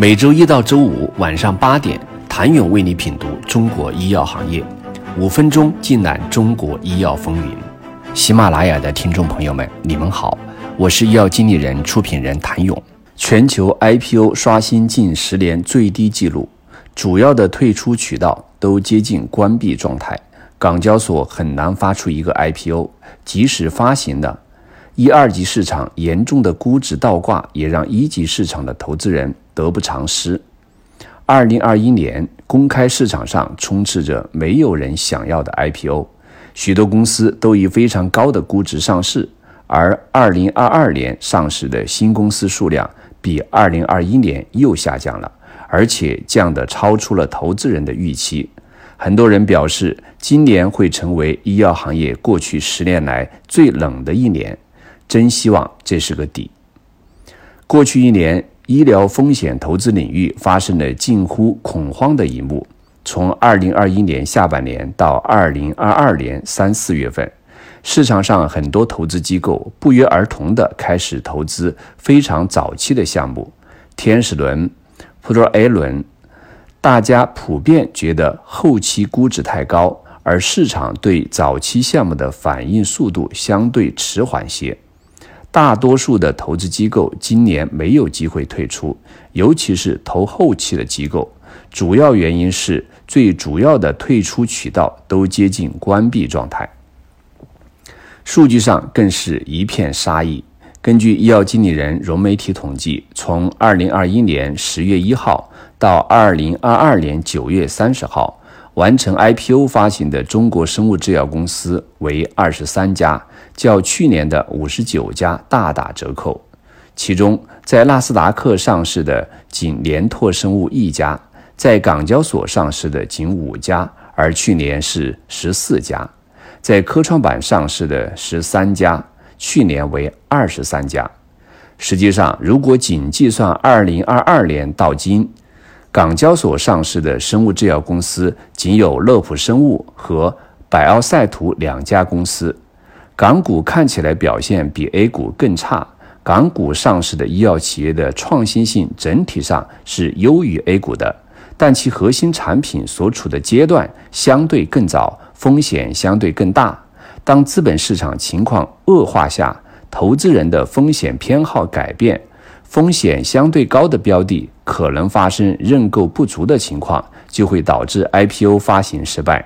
每周一到周五晚上八点，谭勇为你品读中国医药行业，五分钟尽览中国医药风云。喜马拉雅的听众朋友们，你们好，我是医药经理人、出品人谭勇。全球 IPO 刷新近十年最低纪录，主要的退出渠道都接近关闭状态，港交所很难发出一个 IPO，即使发行的。一二级市场严重的估值倒挂，也让一级市场的投资人得不偿失。二零二一年，公开市场上充斥着没有人想要的 IPO，许多公司都以非常高的估值上市。而二零二二年上市的新公司数量比二零二一年又下降了，而且降得超出了投资人的预期。很多人表示，今年会成为医药行业过去十年来最冷的一年。真希望这是个底。过去一年，医疗风险投资领域发生了近乎恐慌的一幕。从二零二一年下半年到二零二二年三四月份，市场上很多投资机构不约而同地开始投资非常早期的项目，天使轮、Pro A 轮，大家普遍觉得后期估值太高，而市场对早期项目的反应速度相对迟缓些。大多数的投资机构今年没有机会退出，尤其是投后期的机构。主要原因是最主要的退出渠道都接近关闭状态，数据上更是一片杀意。根据医药经理人融媒体统计，从2021年10月1号到2022年9月30号。完成 IPO 发行的中国生物制药公司为二十三家，较去年的五十九家大打折扣。其中，在纳斯达克上市的仅联拓生物一家，在港交所上市的仅五家，而去年是十四家；在科创板上市的十三家，去年为二十三家。实际上，如果仅计算二零二二年到今，港交所上市的生物制药公司仅有乐普生物和百奥赛图两家公司，港股看起来表现比 A 股更差。港股上市的医药企业的创新性整体上是优于 A 股的，但其核心产品所处的阶段相对更早，风险相对更大。当资本市场情况恶化下，投资人的风险偏好改变。风险相对高的标的可能发生认购不足的情况，就会导致 IPO 发行失败。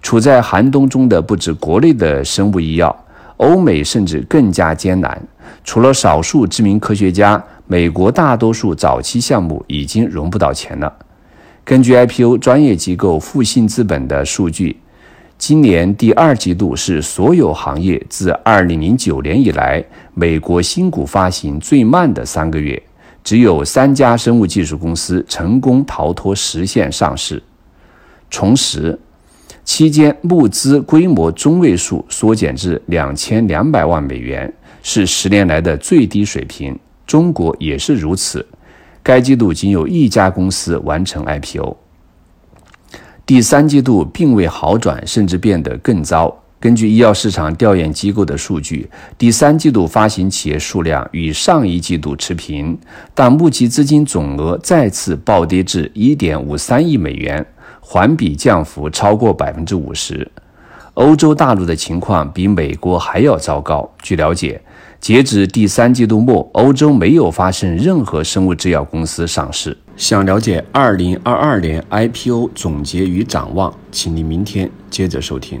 处在寒冬中的不止国内的生物医药，欧美甚至更加艰难。除了少数知名科学家，美国大多数早期项目已经融不到钱了。根据 IPO 专业机构复信资本的数据。今年第二季度是所有行业自2009年以来美国新股发行最慢的三个月，只有三家生物技术公司成功逃脱实现上市。重拾期间募资规模中位数缩减至两千两百万美元，是十年来的最低水平。中国也是如此，该季度仅有一家公司完成 IPO。第三季度并未好转，甚至变得更糟。根据医药市场调研机构的数据，第三季度发行企业数量与上一季度持平，但募集资金总额再次暴跌至1.53亿美元，环比降幅超过百分之五十。欧洲大陆的情况比美国还要糟糕。据了解，截止第三季度末，欧洲没有发生任何生物制药公司上市。想了解二零二二年 IPO 总结与展望，请您明天接着收听。